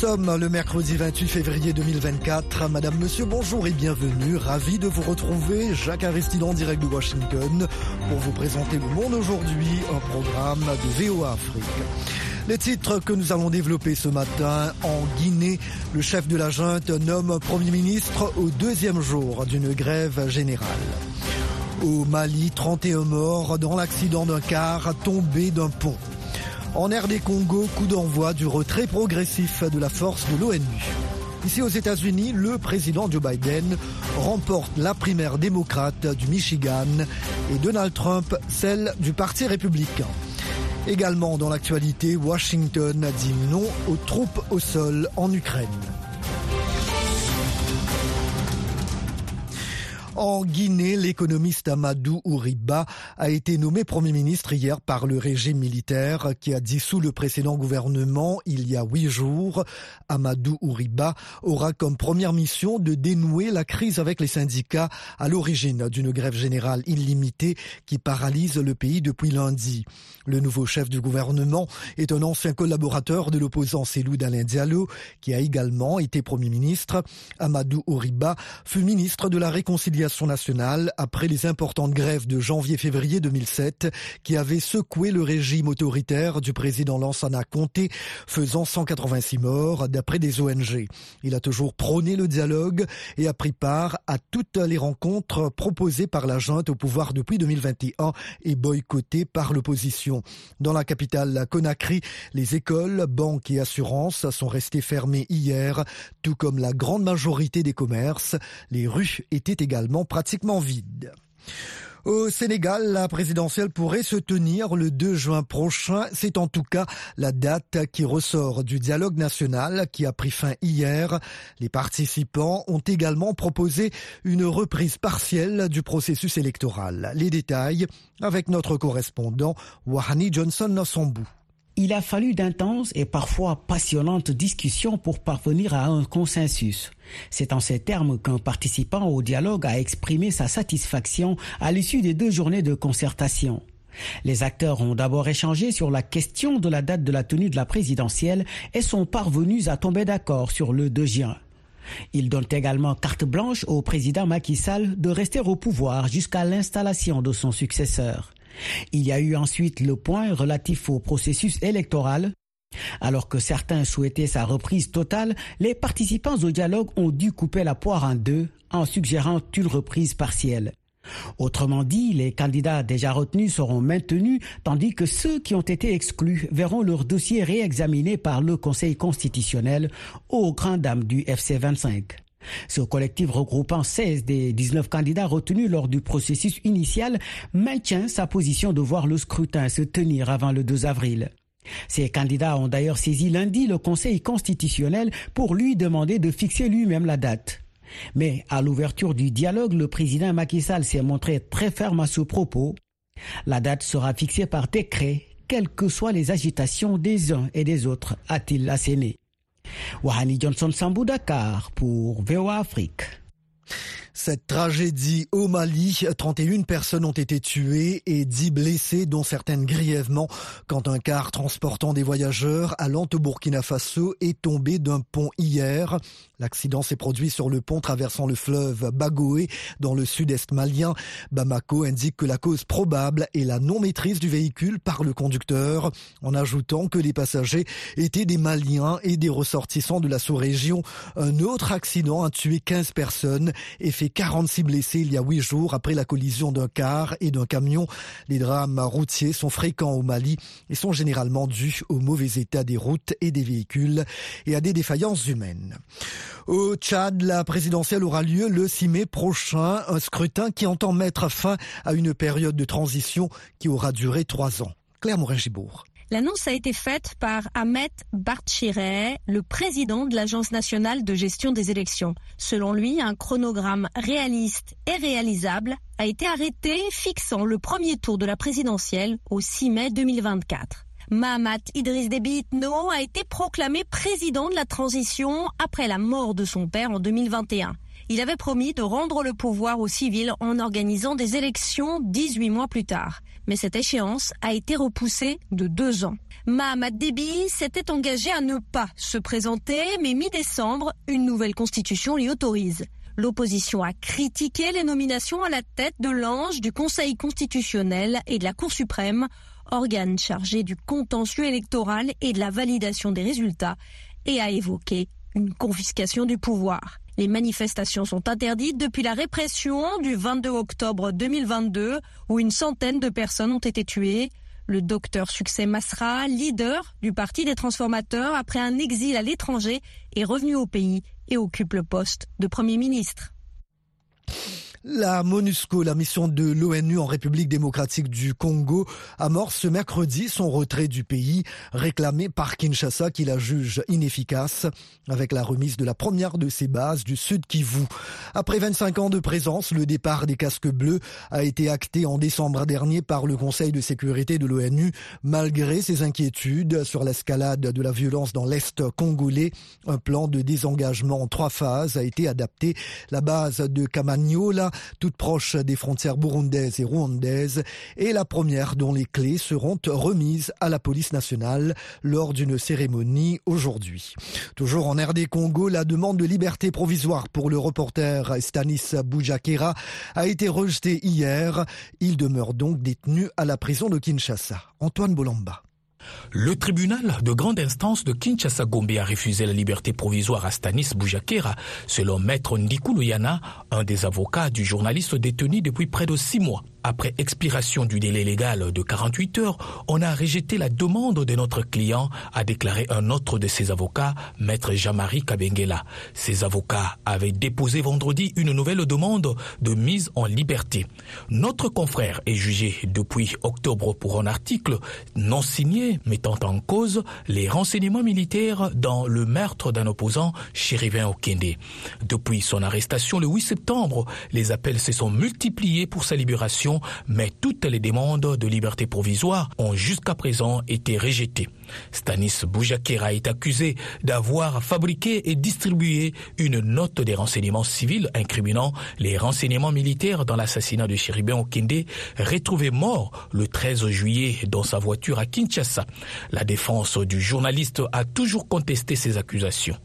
sommes le mercredi 28 février 2024. Madame, monsieur, bonjour et bienvenue. Ravi de vous retrouver. Jacques Aristide en direct de Washington pour vous présenter Le Monde aujourd'hui, un programme de VOA Afrique. Les titres que nous allons développer ce matin en Guinée, le chef de la junte nomme Premier ministre au deuxième jour d'une grève générale. Au Mali, 31 morts dans l'accident d'un car tombé d'un pont. En RD Congo, coup d'envoi du retrait progressif de la force de l'ONU. Ici aux États-Unis, le président Joe Biden remporte la primaire démocrate du Michigan et Donald Trump celle du Parti républicain. Également dans l'actualité, Washington a dit non aux troupes au sol en Ukraine. En Guinée, l'économiste Amadou Ouriba a été nommé Premier ministre hier par le régime militaire qui a dissous le précédent gouvernement il y a huit jours. Amadou Ouriba aura comme première mission de dénouer la crise avec les syndicats à l'origine d'une grève générale illimitée qui paralyse le pays depuis lundi. Le nouveau chef du gouvernement est un ancien collaborateur de l'opposant Selou Dalin Diallo qui a également été Premier ministre. Amadou Ouriba fut ministre de la Réconciliation nationale après les importantes grèves de janvier-février 2007 qui avaient secoué le régime autoritaire du président Lansana Conté, faisant 186 morts d'après des ONG. Il a toujours prôné le dialogue et a pris part à toutes les rencontres proposées par la junte au pouvoir depuis 2021 et boycottées par l'opposition. Dans la capitale Conakry, les écoles, banques et assurances sont restées fermées hier, tout comme la grande majorité des commerces. Les rues étaient également pratiquement vide. Au Sénégal, la présidentielle pourrait se tenir le 2 juin prochain. C'est en tout cas la date qui ressort du dialogue national qui a pris fin hier. Les participants ont également proposé une reprise partielle du processus électoral. Les détails avec notre correspondant Wahani Johnson Nossambou. Il a fallu d'intenses et parfois passionnantes discussions pour parvenir à un consensus. C'est en ces termes qu'un participant au dialogue a exprimé sa satisfaction à l'issue des deux journées de concertation. Les acteurs ont d'abord échangé sur la question de la date de la tenue de la présidentielle et sont parvenus à tomber d'accord sur le 2 juin. Ils donnent également carte blanche au président Macky Sall de rester au pouvoir jusqu'à l'installation de son successeur. Il y a eu ensuite le point relatif au processus électoral. Alors que certains souhaitaient sa reprise totale, les participants au dialogue ont dû couper la poire en deux en suggérant une reprise partielle. Autrement dit, les candidats déjà retenus seront maintenus, tandis que ceux qui ont été exclus verront leur dossier réexaminé par le Conseil constitutionnel au grand dam du FC 25. Ce collectif regroupant 16 des 19 candidats retenus lors du processus initial maintient sa position de voir le scrutin se tenir avant le 2 avril. Ces candidats ont d'ailleurs saisi lundi le Conseil constitutionnel pour lui demander de fixer lui-même la date. Mais à l'ouverture du dialogue, le président Macky Sall s'est montré très ferme à ce propos. La date sera fixée par décret, quelles que soient les agitations des uns et des autres, a-t-il asséné. Wahani Johnson Sambou Dakar pour VOA Afrique. Cette tragédie au Mali, 31 personnes ont été tuées et 10 blessées, dont certaines grièvement, quand un car transportant des voyageurs allant au Burkina Faso est tombé d'un pont hier. L'accident s'est produit sur le pont traversant le fleuve Bagoé dans le sud-est malien. Bamako indique que la cause probable est la non-maîtrise du véhicule par le conducteur, en ajoutant que les passagers étaient des Maliens et des ressortissants de la sous-région. Un autre accident a tué 15 personnes et fait 46 blessés il y a 8 jours après la collision d'un car et d'un camion. Les drames routiers sont fréquents au Mali et sont généralement dus au mauvais état des routes et des véhicules et à des défaillances humaines. Au Tchad, la présidentielle aura lieu le 6 mai prochain, un scrutin qui entend mettre fin à une période de transition qui aura duré trois ans. Claire Morin-Gibourg. L'annonce a été faite par Ahmet Bartchireh, le président de l'Agence nationale de gestion des élections. Selon lui, un chronogramme réaliste et réalisable a été arrêté fixant le premier tour de la présidentielle au 6 mai 2024. Mahamat Idriss Déby Itno a été proclamé président de la transition après la mort de son père en 2021. Il avait promis de rendre le pouvoir aux civils en organisant des élections 18 mois plus tard. Mais cette échéance a été repoussée de deux ans. Mahamad Déby s'était engagé à ne pas se présenter, mais mi-décembre, une nouvelle constitution l'y autorise. L'opposition a critiqué les nominations à la tête de l'ange du Conseil constitutionnel et de la Cour suprême, organe chargé du contentieux électoral et de la validation des résultats, et a évoqué une confiscation du pouvoir. Les manifestations sont interdites depuis la répression du 22 octobre 2022 où une centaine de personnes ont été tuées. Le docteur Succès Masra, leader du Parti des transformateurs après un exil à l'étranger, est revenu au pays et occupe le poste de Premier ministre. La MONUSCO, la mission de l'ONU en République démocratique du Congo, amorce ce mercredi son retrait du pays, réclamé par Kinshasa qui la juge inefficace, avec la remise de la première de ses bases du Sud Kivu. Après 25 ans de présence, le départ des casques bleus a été acté en décembre dernier par le Conseil de sécurité de l'ONU, malgré ses inquiétudes sur l'escalade de la violence dans l'Est congolais. Un plan de désengagement en trois phases a été adapté. La base de Kamanyola toute proche des frontières burundaises et rwandaises, et la première dont les clés seront remises à la police nationale lors d'une cérémonie aujourd'hui. Toujours en RD Congo, la demande de liberté provisoire pour le reporter Stanis Boujakera a été rejetée hier. Il demeure donc détenu à la prison de Kinshasa. Antoine Bolamba. Le tribunal de grande instance de Kinshasa-Gombe a refusé la liberté provisoire à Stanis Boujakera, selon maître Ndikou Luyana, un des avocats du journaliste détenu depuis près de six mois. Après expiration du délai légal de 48 heures, on a rejeté la demande de notre client, a déclaré un autre de ses avocats, maître Jean-Marie Kabengela. Ses avocats avaient déposé vendredi une nouvelle demande de mise en liberté. Notre confrère est jugé depuis octobre pour un article non signé mettant en cause les renseignements militaires dans le meurtre d'un opposant, Chérivin Okende. Depuis son arrestation le 8 septembre, les appels se sont multipliés pour sa libération mais toutes les demandes de liberté provisoire ont jusqu'à présent été rejetées. Stanis Boujakera est accusé d'avoir fabriqué et distribué une note des renseignements civils incriminant les renseignements militaires dans l'assassinat de Chéribin Okende, retrouvé mort le 13 juillet dans sa voiture à Kinshasa. La défense du journaliste a toujours contesté ces accusations.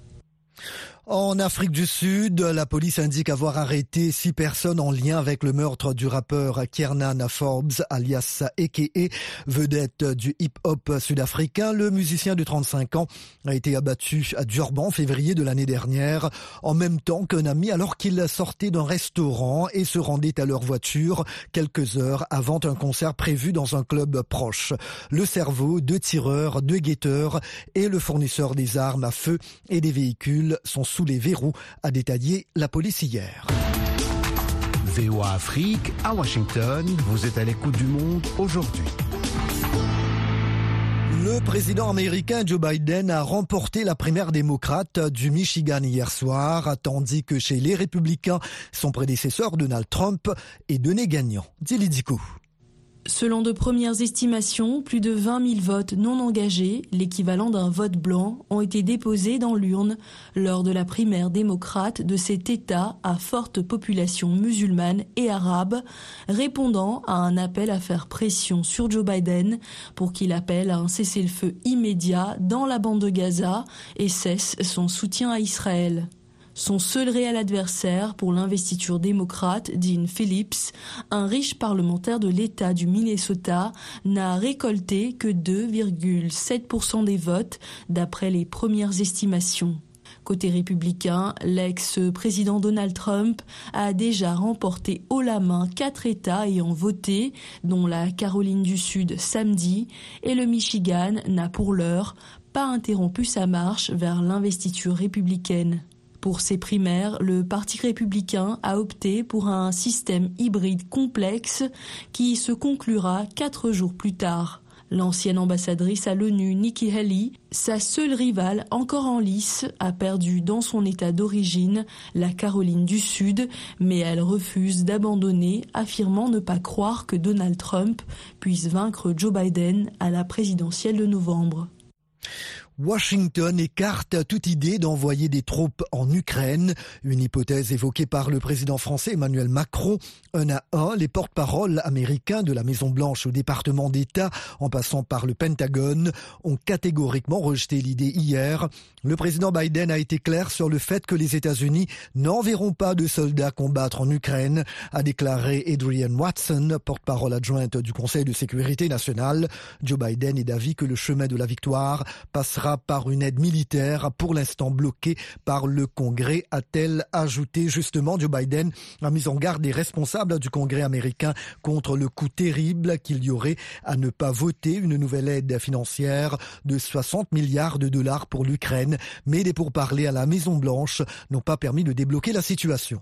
En Afrique du Sud, la police indique avoir arrêté six personnes en lien avec le meurtre du rappeur Kiernan Forbes, alias Eke, vedette du hip-hop sud-africain. Le musicien de 35 ans a été abattu à Durban en février de l'année dernière, en même temps qu'un ami alors qu'il sortait d'un restaurant et se rendait à leur voiture quelques heures avant un concert prévu dans un club proche. Le cerveau, deux tireurs, deux guetteurs et le fournisseur des armes à feu et des véhicules sont sous les verrous, a détaillé la police hier. VOA Afrique, à Washington, vous êtes à l'écoute du monde aujourd'hui. Le président américain Joe Biden a remporté la primaire démocrate du Michigan hier soir, tandis que chez les républicains, son prédécesseur Donald Trump est donné gagnant. Dilidiko. Selon de premières estimations, plus de 20 000 votes non engagés, l'équivalent d'un vote blanc, ont été déposés dans l'urne lors de la primaire démocrate de cet État à forte population musulmane et arabe, répondant à un appel à faire pression sur Joe Biden pour qu'il appelle à un cessez-le-feu immédiat dans la bande de Gaza et cesse son soutien à Israël. Son seul réel adversaire pour l'investiture démocrate, Dean Phillips, un riche parlementaire de l'État du Minnesota, n'a récolté que 2,7% des votes d'après les premières estimations. Côté républicain, l'ex-président Donald Trump a déjà remporté haut la main quatre États ayant voté, dont la Caroline du Sud samedi, et le Michigan n'a pour l'heure pas interrompu sa marche vers l'investiture républicaine. Pour ces primaires, le Parti républicain a opté pour un système hybride complexe qui se conclura quatre jours plus tard. L'ancienne ambassadrice à l'ONU, Nikki Haley, sa seule rivale encore en lice, a perdu dans son état d'origine la Caroline du Sud, mais elle refuse d'abandonner, affirmant ne pas croire que Donald Trump puisse vaincre Joe Biden à la présidentielle de novembre. Washington écarte toute idée d'envoyer des troupes en Ukraine, une hypothèse évoquée par le président français Emmanuel Macron. Un à un, les porte-paroles américains de la Maison-Blanche au département d'État, en passant par le Pentagone, ont catégoriquement rejeté l'idée hier. Le président Biden a été clair sur le fait que les États-Unis n'enverront pas de soldats combattre en Ukraine, a déclaré Adrian Watson, porte-parole adjointe du Conseil de sécurité nationale. Joe Biden est d'avis que le chemin de la victoire passera par une aide militaire pour l'instant bloquée par le Congrès, a-t-elle ajouté. Justement, Joe Biden a mis en garde les responsables du Congrès américain contre le coût terrible qu'il y aurait à ne pas voter une nouvelle aide financière de 60 milliards de dollars pour l'Ukraine, mais les pourparlers à la Maison-Blanche n'ont pas permis de débloquer la situation.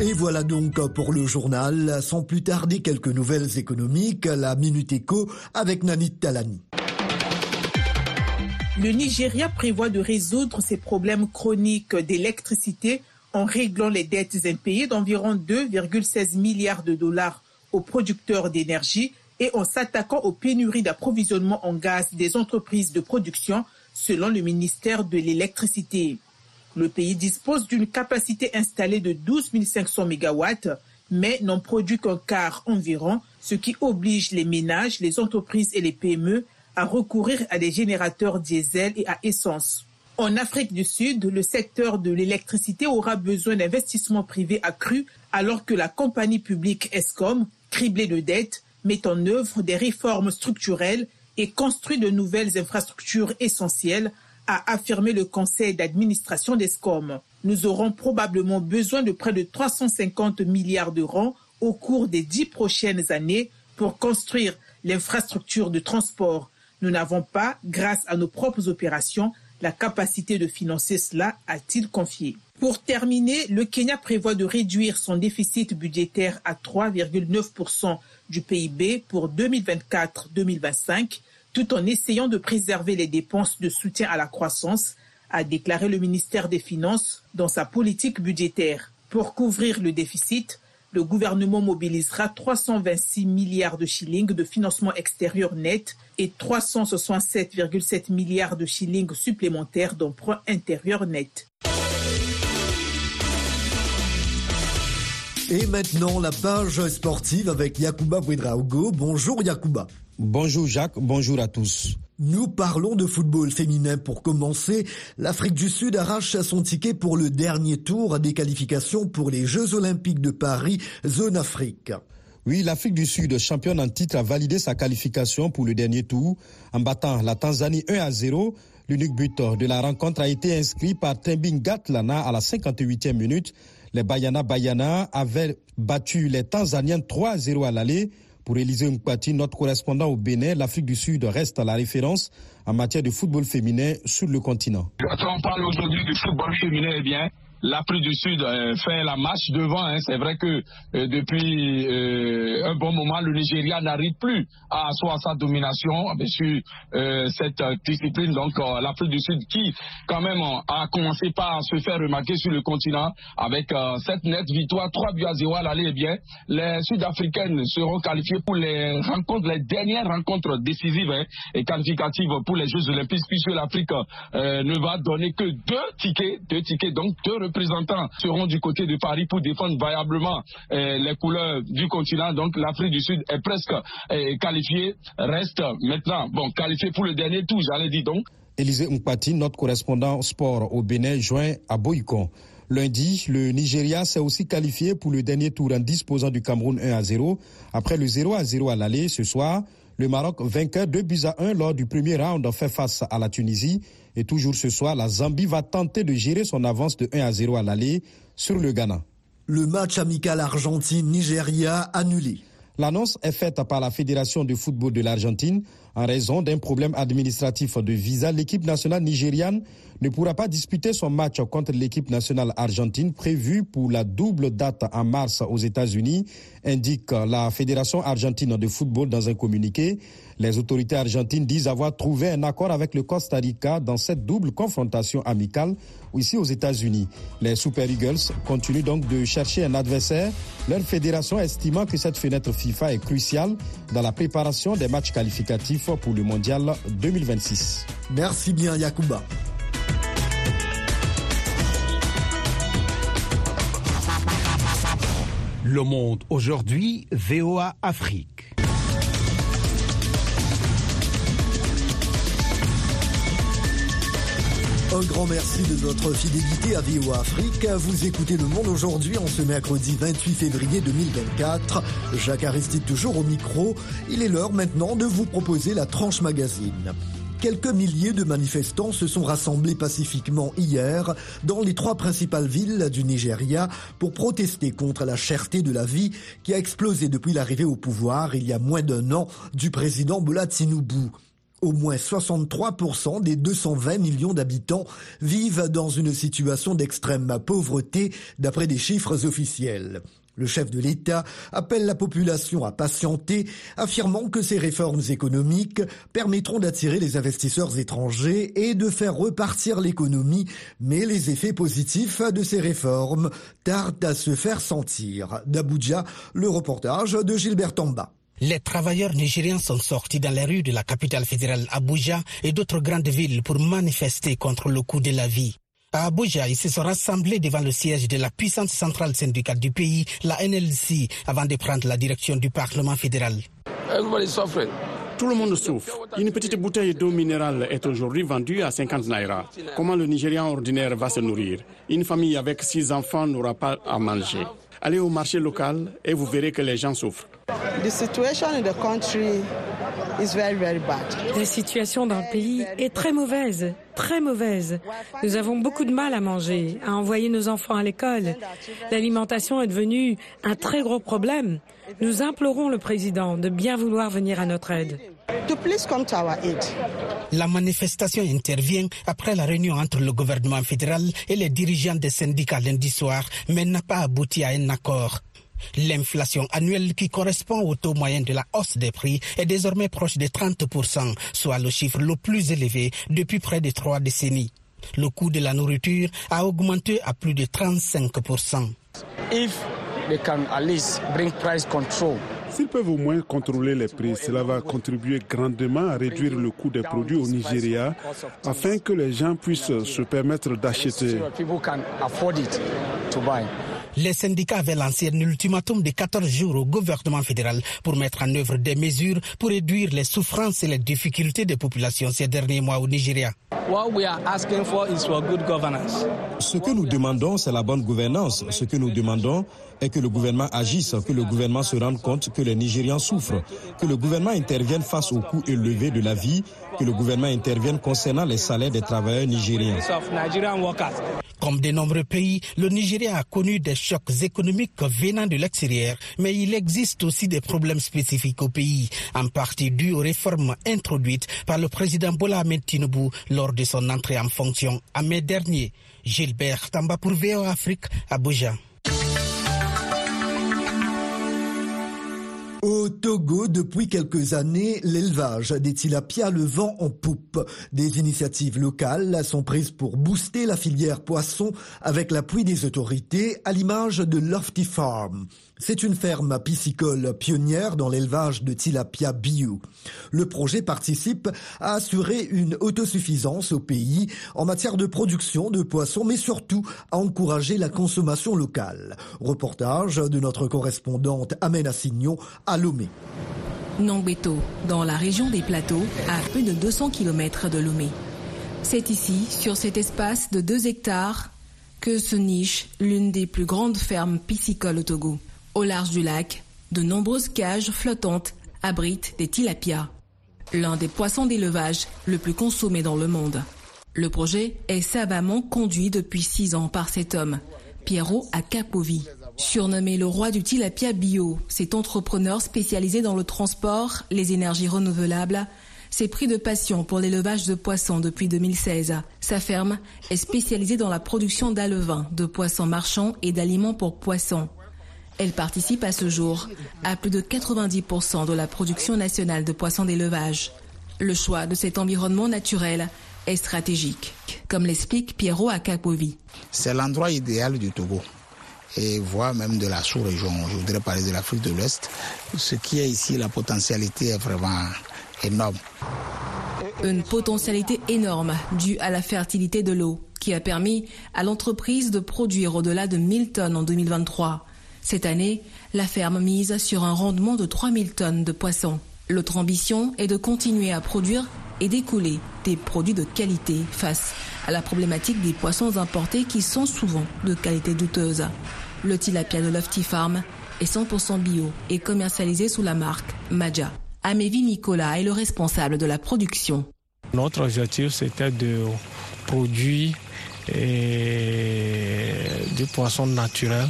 Et voilà donc pour le journal. Sans plus tarder, quelques nouvelles économiques. La Minute Éco avec Nanit Talani. Le Nigeria prévoit de résoudre ses problèmes chroniques d'électricité en réglant les dettes impayées d'environ 2,16 milliards de dollars aux producteurs d'énergie et en s'attaquant aux pénuries d'approvisionnement en gaz des entreprises de production, selon le ministère de l'Électricité. Le pays dispose d'une capacité installée de 12 500 MW, mais n'en produit qu'un quart environ, ce qui oblige les ménages, les entreprises et les PME à recourir à des générateurs diesel et à essence. En Afrique du Sud, le secteur de l'électricité aura besoin d'investissements privés accrus alors que la compagnie publique ESCOM, criblée de dettes, met en œuvre des réformes structurelles et construit de nouvelles infrastructures essentielles a affirmé le conseil d'administration d'ESCOM. Nous aurons probablement besoin de près de 350 milliards d'euros au cours des dix prochaines années pour construire l'infrastructure de transport. Nous n'avons pas, grâce à nos propres opérations, la capacité de financer cela, a-t-il confié. Pour terminer, le Kenya prévoit de réduire son déficit budgétaire à 3,9% du PIB pour 2024-2025 tout en essayant de préserver les dépenses de soutien à la croissance, a déclaré le ministère des Finances dans sa politique budgétaire. Pour couvrir le déficit, le gouvernement mobilisera 326 milliards de shillings de financement extérieur net et 367,7 milliards de shillings supplémentaires d'emprunt intérieur net. Et maintenant, la page sportive avec Yakuba Ouedraogo. Bonjour Yakuba. Bonjour Jacques, bonjour à tous. Nous parlons de football féminin pour commencer. L'Afrique du Sud arrache son ticket pour le dernier tour des qualifications pour les Jeux Olympiques de Paris, zone Afrique. Oui, l'Afrique du Sud, championne en titre, a validé sa qualification pour le dernier tour en battant la Tanzanie 1 à 0. L'unique but de la rencontre a été inscrit par Tembing Gatlana à la 58e minute. Les Bayana Bayana avaient battu les Tanzaniens 3 à 0 à l'aller. Pour Élisée Mpati, notre correspondant au Bénin, l'Afrique du Sud reste la référence en matière de football féminin sur le continent. Quand on parle aujourd'hui du football féminin, eh bien, l'Afrique du Sud euh, fait la marche devant. Hein. C'est vrai que euh, depuis euh, un bon moment, le Nigeria n'arrive plus à asseoir sa domination sur cette discipline. Donc l'Afrique du Sud qui, quand même, a commencé par se faire remarquer sur le continent avec cette nette victoire 3 buts à 0 à l'aller. Eh bien, les Sud-Africaines seront qualifiées pour les rencontres, les dernières rencontres décisives hein, et qualificatives pour les Jeux Olympiques, puisque l'Afrique ne va donner que deux tickets, deux tickets, donc deux représentants seront du côté de Paris pour défendre variablement euh, les couleurs du continent. Donc l'Afrique du Sud est presque euh, qualifiée, reste maintenant bon qualifiée pour le dernier tour, j'allais dire donc. Élisée Mpati, notre correspondant sport au Bénin, joint à Boycon. Lundi, le Nigeria s'est aussi qualifié pour le dernier tour en disposant du Cameroun 1 à 0. Après le 0 à 0 à l'aller ce soir, le Maroc, vainqueur 2 buts à 1 lors du premier round, fait face à la Tunisie. Et toujours ce soir, la Zambie va tenter de gérer son avance de 1 à 0 à l'aller sur le Ghana. Le match amical Argentine-Nigeria annulé. L'annonce est faite par la Fédération de football de l'Argentine. En raison d'un problème administratif de visa, l'équipe nationale nigériane ne pourra pas disputer son match contre l'équipe nationale argentine prévu pour la double date en mars aux États-Unis, indique la Fédération argentine de football dans un communiqué. Les autorités argentines disent avoir trouvé un accord avec le Costa Rica dans cette double confrontation amicale ici aux États-Unis. Les Super Eagles continuent donc de chercher un adversaire Leur fédération estimant que cette fenêtre FIFA est cruciale dans la préparation des matchs qualificatifs pour le mondial 2026. Merci bien Yacouba. Le monde aujourd'hui, VOA Afrique. Un grand merci de votre fidélité à VOA Afrique. Vous écoutez Le Monde aujourd'hui en ce mercredi 28 février 2024. Jacques Aristide toujours au micro. Il est l'heure maintenant de vous proposer la tranche magazine. Quelques milliers de manifestants se sont rassemblés pacifiquement hier dans les trois principales villes du Nigeria pour protester contre la cherté de la vie qui a explosé depuis l'arrivée au pouvoir il y a moins d'un an du président Bola Tinubu. Au moins 63% des 220 millions d'habitants vivent dans une situation d'extrême pauvreté d'après des chiffres officiels. Le chef de l'État appelle la population à patienter, affirmant que ces réformes économiques permettront d'attirer les investisseurs étrangers et de faire repartir l'économie, mais les effets positifs de ces réformes tardent à se faire sentir. D'Abuja, le reportage de Gilbert Tamba. Les travailleurs nigériens sont sortis dans les rues de la capitale fédérale Abuja et d'autres grandes villes pour manifester contre le coût de la vie. À Abuja, ils se sont rassemblés devant le siège de la puissante centrale syndicale du pays, la NLC, avant de prendre la direction du Parlement fédéral. Tout le monde souffre. Une petite bouteille d'eau minérale est aujourd'hui vendue à 50 naira. Comment le Nigérian ordinaire va se nourrir? Une famille avec six enfants n'aura pas à manger. Allez au marché local et vous verrez que les gens souffrent. The situation in the country is very, very bad. La situation dans le pays est très mauvaise, très mauvaise. Nous avons beaucoup de mal à manger, à envoyer nos enfants à l'école. L'alimentation est devenue un très gros problème. Nous implorons le président de bien vouloir venir à notre aide. La manifestation intervient après la réunion entre le gouvernement fédéral et les dirigeants des syndicats lundi soir, mais n'a pas abouti à un accord. L'inflation annuelle qui correspond au taux moyen de la hausse des prix est désormais proche de 30%, soit le chiffre le plus élevé depuis près de trois décennies. Le coût de la nourriture a augmenté à plus de 35%. If they can at least bring price control S'ils peuvent au moins contrôler les prix, cela va contribuer grandement à réduire le coût des produits au Nigeria afin que les gens puissent se permettre d'acheter. Les syndicats avaient lancé un ultimatum de 14 jours au gouvernement fédéral pour mettre en œuvre des mesures pour réduire les souffrances et les difficultés des populations ces derniers mois au Nigeria. Ce que nous demandons, c'est la bonne gouvernance. Ce que nous demandons est que le gouvernement agisse, que le gouvernement se rende compte que les Nigérians souffrent, que le gouvernement intervienne face aux coûts élevés de la vie, que le gouvernement intervienne concernant les salaires des travailleurs nigériens. Comme de nombreux pays, le Nigeria a connu des chocs économiques venant de l'extérieur, mais il existe aussi des problèmes spécifiques au pays, en partie dus aux réformes introduites par le président Bola Ahmed Tinubu lors de son entrée en fonction en mai dernier. Gilbert Tamba pour VO Afrique, Abuja. Au Togo, depuis quelques années, l'élevage des tilapias le vent en poupe. Des initiatives locales sont prises pour booster la filière poisson avec l'appui des autorités, à l'image de Lofty Farm. C'est une ferme piscicole pionnière dans l'élevage de tilapia bio. Le projet participe à assurer une autosuffisance au pays en matière de production de poissons, mais surtout à encourager la consommation locale. Reportage de notre correspondante Amena Signon à Lomé. Nongbeto, dans la région des plateaux, à plus de 200 km de Lomé. C'est ici, sur cet espace de 2 hectares, que se niche l'une des plus grandes fermes piscicoles au Togo. Au large du lac, de nombreuses cages flottantes abritent des tilapias, l'un des poissons d'élevage le plus consommé dans le monde. Le projet est savamment conduit depuis six ans par cet homme, Piero Akapovi. Surnommé le roi du tilapia bio, cet entrepreneur spécialisé dans le transport, les énergies renouvelables, s'est pris de passion pour l'élevage de poissons depuis 2016. Sa ferme est spécialisée dans la production d'alevins, de poissons marchands et d'aliments pour poissons. Elle participe à ce jour à plus de 90% de la production nationale de poissons d'élevage. Le choix de cet environnement naturel est stratégique, comme l'explique Piero Akapovi. C'est l'endroit idéal du Togo. et voire même de la sous-région. Je voudrais parler de l'Afrique de l'Ouest. Ce qui est ici, la potentialité est vraiment énorme. Une potentialité énorme due à la fertilité de l'eau qui a permis à l'entreprise de produire au-delà de 1000 tonnes en 2023. Cette année, la ferme mise sur un rendement de 3000 tonnes de poissons. L'autre ambition est de continuer à produire et d'écouler des produits de qualité face à la problématique des poissons importés qui sont souvent de qualité douteuse. Le tilapia de Lofty Farm est 100% bio et commercialisé sous la marque Maja. Amévi Nicolas est le responsable de la production. Notre objectif, c'était de produire du poisson naturel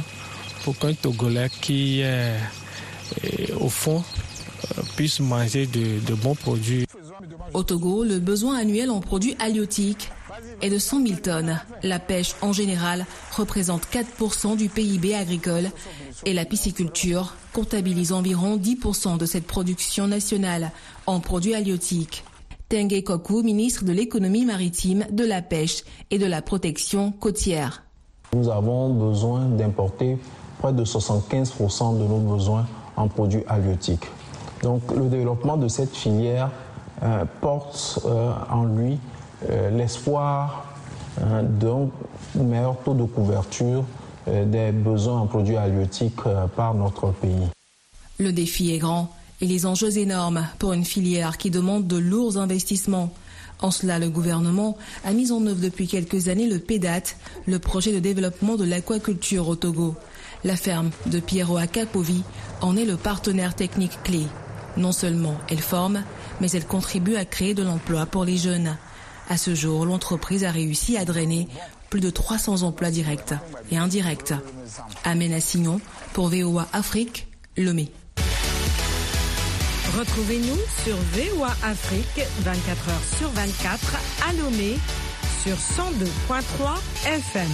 qu'un Togolais qui est au fond euh, puisse manger de, de bons produits. Au Togo, le besoin annuel en produits halieutiques est de 100 000 tonnes. La pêche en général représente 4% du PIB agricole et la pisciculture comptabilise environ 10% de cette production nationale en produits halieutiques. Tengue Koku, ministre de l'économie maritime, de la pêche et de la protection côtière. Nous avons besoin d'importer près de 75% de nos besoins en produits halieutiques. Donc le développement de cette filière euh, porte euh, en lui euh, l'espoir d'un meilleur taux de couverture des besoins en produits halieutiques par notre pays. Le défi est grand et les enjeux énormes pour une filière qui demande de lourds investissements. En cela, le gouvernement a mis en œuvre depuis quelques années le PEDAT, le projet de développement de l'aquaculture au Togo. La ferme de Piero Akapovi en est le partenaire technique clé. Non seulement elle forme, mais elle contribue à créer de l'emploi pour les jeunes. À ce jour, l'entreprise a réussi à drainer plus de 300 emplois directs et indirects. Amen Signon pour VOA Afrique, Lomé. Retrouvez-nous sur VOA Afrique 24 heures sur 24 à Lomé sur 102.3 FM.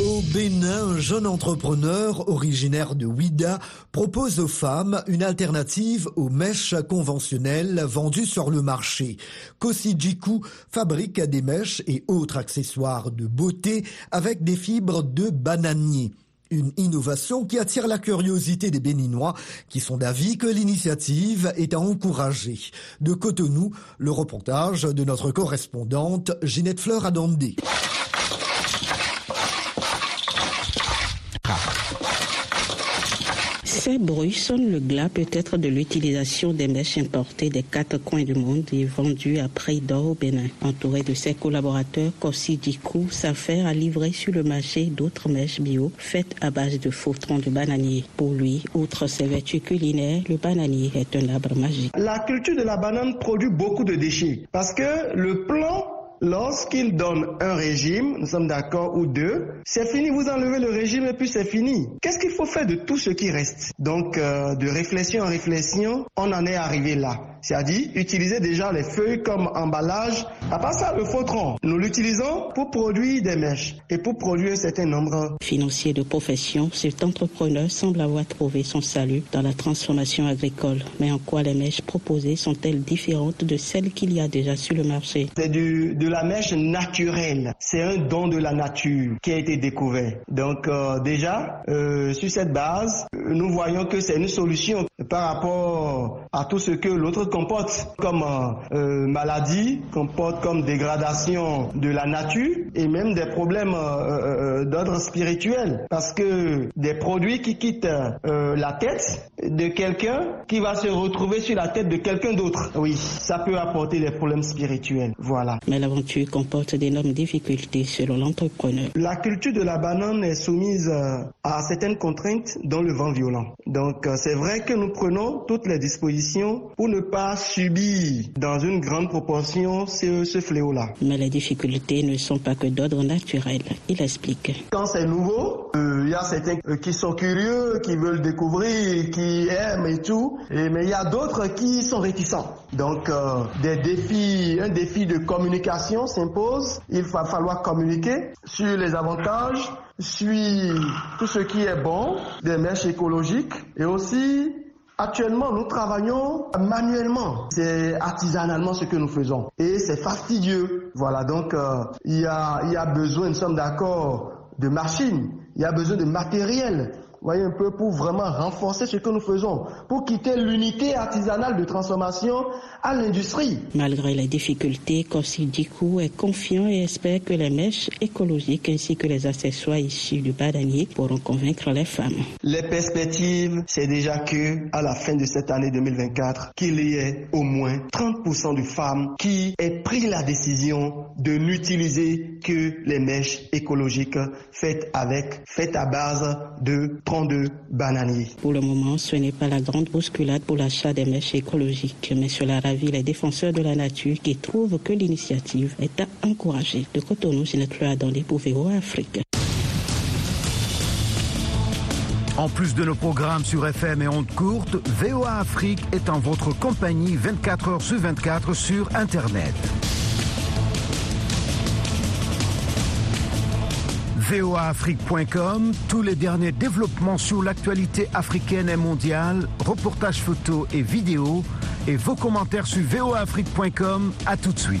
Au Bénin, un jeune entrepreneur originaire de Ouida propose aux femmes une alternative aux mèches conventionnelles vendues sur le marché. Kosijiku fabrique des mèches et autres accessoires de beauté avec des fibres de bananier. Une innovation qui attire la curiosité des Béninois qui sont d'avis que l'initiative est à encourager. De Cotonou, le reportage de notre correspondante Ginette Fleur Adondé. Ces bruits sonnent le glas peut-être de l'utilisation des mèches importées des quatre coins du monde et vendues à prix d'or au Bénin. Entouré de ses collaborateurs, Kossi Dikou s'affaire à livrer sur le marché d'autres mèches bio faites à base de faux troncs de bananier. Pour lui, outre ses vertus culinaires, le bananier est un arbre magique. La culture de la banane produit beaucoup de déchets parce que le plan Lorsqu'il donne un régime, nous sommes d'accord, ou deux, c'est fini, vous enlevez le régime et puis c'est fini. Qu'est-ce qu'il faut faire de tout ce qui reste? Donc, euh, de réflexion en réflexion, on en est arrivé là. C'est-à-dire utiliser déjà les feuilles comme emballage. À part ça, le faux tronc, nous l'utilisons pour produire des mèches et pour produire un certain nombre. Financier de profession, cet entrepreneur semble avoir trouvé son salut dans la transformation agricole. Mais en quoi les mèches proposées sont-elles différentes de celles qu'il y a déjà sur le marché? C'est du, de la mèche naturelle. C'est un don de la nature qui a été découvert. Donc euh, déjà, euh, sur cette base, nous voyons que c'est une solution par rapport à tout ce que l'autre comporte comme euh, euh, maladie, comporte comme dégradation de la nature et même des problèmes euh, d'ordre spirituel. Parce que des produits qui quittent la tête de quelqu'un qui va se retrouver sur la tête de quelqu'un d'autre, oui, ça peut apporter des problèmes spirituels. Voilà. Mais l'aventure comporte d'énormes difficultés selon l'entrepreneur. La culture de la banane est soumise à certaines contraintes dans le vent violent. Donc c'est vrai que nous prenons toutes les dispositions pour ne pas subir dans une grande proportion ce, ce fléau-là. Mais les difficultés ne sont pas que d'ordre naturel. Il explique. Quand c'est nouveau, euh, il y a certains euh, qui sont curieux, qui veulent découvrir, qui aiment et tout. Et, mais il y a d'autres qui sont réticents. Donc euh, des défis, un défi de communication s'impose. Il va falloir communiquer sur les avantages, sur tout ce qui est bon des mèches écologiques et aussi Actuellement, nous travaillons manuellement. C'est artisanalement ce que nous faisons. Et c'est fastidieux. Voilà, donc euh, y a, il y a besoin, nous sommes d'accord, de machines, il y a besoin de matériel voyez un peu, pour vraiment renforcer ce que nous faisons, pour quitter l'unité artisanale de transformation à l'industrie. Malgré les difficultés, Kossi Dikou est confiant et espère que les mèches écologiques ainsi que les accessoires issus du badanier pourront convaincre les femmes. Les perspectives, c'est déjà que à la fin de cette année 2024, qu'il y ait au moins 30% de femmes qui aient pris la décision de n'utiliser que les mèches écologiques faites avec, faites à base de de bananiers. Pour le moment, ce n'est pas la grande bousculade pour l'achat des mèches écologiques, mais cela ravit les défenseurs de la nature qui trouvent que l'initiative est à encourager. De Cotonou, Ginette dans les pour VOA Afrique. En plus de nos programmes sur FM et ondes courtes, VOA Afrique est en votre compagnie 24 heures sur 24 sur Internet. voaafrique.com, tous les derniers développements sur l'actualité africaine et mondiale, reportages photos et vidéos, et vos commentaires sur voaafrique.com. À tout de suite.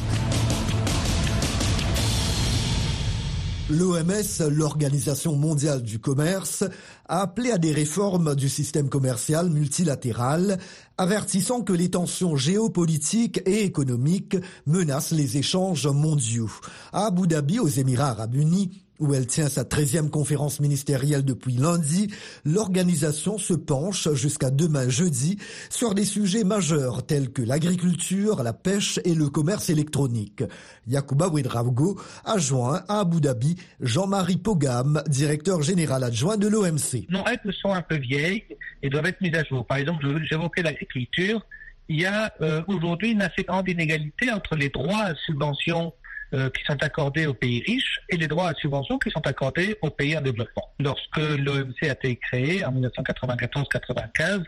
L'OMS, l'Organisation mondiale du commerce, a appelé à des réformes du système commercial multilatéral, avertissant que les tensions géopolitiques et économiques menacent les échanges mondiaux. À Abu Dhabi, aux Émirats arabes unis, où elle tient sa 13e conférence ministérielle depuis lundi, l'organisation se penche jusqu'à demain jeudi sur des sujets majeurs tels que l'agriculture, la pêche et le commerce électronique. Yacouba Ouedraogo a joint à Abu Dhabi Jean-Marie Pogam, directeur général adjoint de l'OMC. Nos règles sont un peu vieilles et doivent être mises à jour. Par exemple, j'évoquais l'agriculture. Il y a euh, aujourd'hui une assez grande inégalité entre les droits à subvention euh, qui sont accordés aux pays riches et les droits à subvention qui sont accordés aux pays en développement. Lorsque l'OMC a été créé en 1994-95,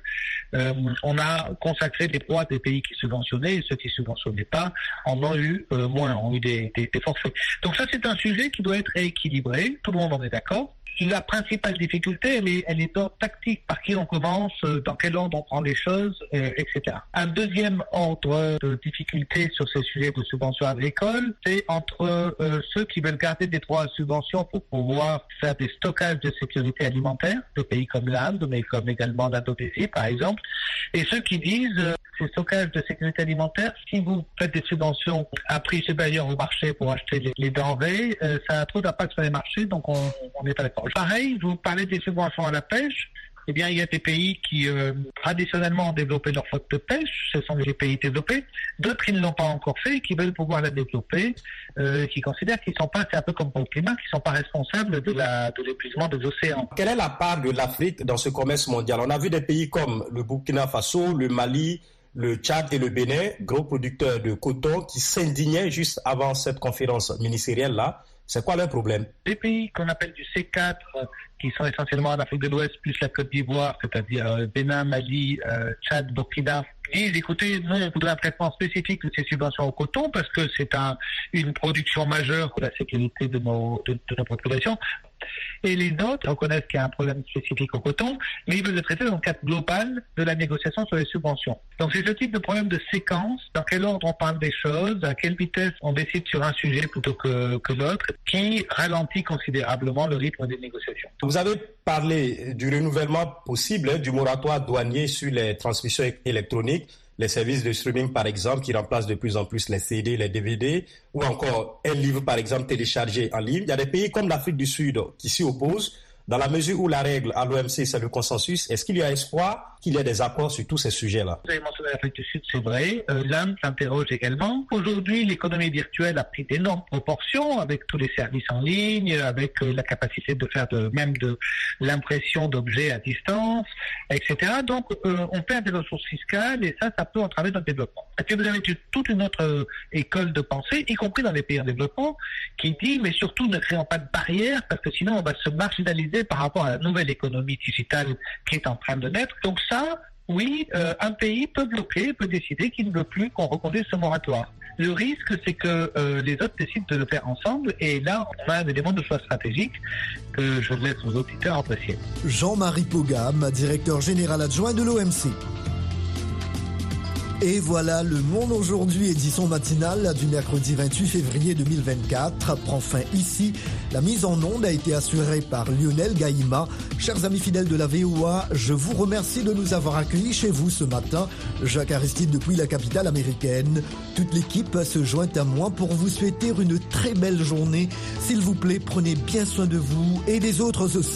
euh, on a consacré les droits des pays qui subventionnaient et ceux qui subventionnaient pas en ont eu euh, moins, ont eu des, des, des forfaits. Donc ça, c'est un sujet qui doit être rééquilibré. Tout le monde en est d'accord la principale difficulté, elle est, elle est d'ordre tactique. Par qui on commence, euh, dans quel ordre on prend les choses, euh, etc. Un deuxième ordre de difficulté sur ces sujets de subvention agricole, c'est entre euh, ceux qui veulent garder des droits à subvention pour pouvoir faire des stockages de sécurité alimentaire, de pays comme l'Inde, mais comme également l'Indonésie, par exemple, et ceux qui disent ces stockages de sécurité alimentaire, si vous faites des subventions à prix supérieur au marché pour acheter les, denrées, ça a trop d'impact sur les marchés, donc on n'est pas d'accord. Pareil, vous parlez des subventions à la pêche. Eh bien, il y a des pays qui euh, traditionnellement ont développé leur flotte de pêche, ce sont des pays développés, d'autres qui ne l'ont pas encore fait qui veulent pouvoir la développer, euh, qui considèrent qu'ils sont pas, c'est un peu comme pour le climat, qu'ils sont pas responsables de la de l'épuisement des océans. Quelle est la part de l'Afrique dans ce commerce mondial? On a vu des pays comme le Burkina Faso, le Mali, le Tchad et le Bénin, gros producteurs de coton, qui s'indignaient juste avant cette conférence ministérielle là c'est quoi le problème? Les pays qu'on appelle du C4, euh, qui sont essentiellement en Afrique de l'Ouest, plus la Côte d'Ivoire, c'est-à-dire euh, Bénin, Mali, euh, Tchad, Burkina, disent, écoutez, nous, on un traitement spécifique de ces subventions au coton parce que c'est un, une production majeure pour la sécurité de nos, de, de nos populations. Et les autres reconnaissent qu'il y a un problème spécifique au coton, mais ils veulent le traiter dans le cadre global de la négociation sur les subventions. Donc c'est ce type de problème de séquence, dans quel ordre on parle des choses, à quelle vitesse on décide sur un sujet plutôt que, que l'autre, qui ralentit considérablement le rythme des négociations. Vous avez parlé du renouvellement possible hein, du moratoire douanier sur les transmissions électroniques les services de streaming, par exemple, qui remplacent de plus en plus les CD, les DVD, ou encore un livre, par exemple, téléchargé en ligne. Il y a des pays comme l'Afrique du Sud qui s'y opposent. Dans la mesure où la règle à l'OMC, c'est le consensus, est-ce qu'il y a espoir qu'il y ait des accords sur tous ces sujets-là? Vous avez mentionné l'Afrique du Sud, c'est vrai. Euh, L'Inde s'interroge également. Aujourd'hui, l'économie virtuelle a pris d'énormes proportions avec tous les services en ligne, avec euh, la capacité de faire de, même de l'impression d'objets à distance, etc. Donc, euh, on perd des ressources fiscales et ça, ça peut entraver notre développement. Puis, vous avez toute une autre euh, école de pensée, y compris dans les pays en développement, qui dit, mais surtout ne créons pas de barrières parce que sinon on va se marginaliser par rapport à la nouvelle économie digitale qui est en train de naître. Donc ça, oui, euh, un pays peut bloquer, peut décider qu'il ne veut plus qu'on reconduise ce moratoire. Le risque, c'est que euh, les autres décident de le faire ensemble, et là, on a un élément de choix stratégique que je laisse aux auditeurs apprécier. Jean-Marie Pogam, directeur général adjoint de l'OMC. Et voilà, le monde aujourd'hui, édition matinale du mercredi 28 février 2024, prend fin ici. La mise en onde a été assurée par Lionel Gaïma. Chers amis fidèles de la VOA, je vous remercie de nous avoir accueillis chez vous ce matin. Jacques Aristide depuis la capitale américaine. Toute l'équipe se joint à moi pour vous souhaiter une très belle journée. S'il vous plaît, prenez bien soin de vous et des autres aussi.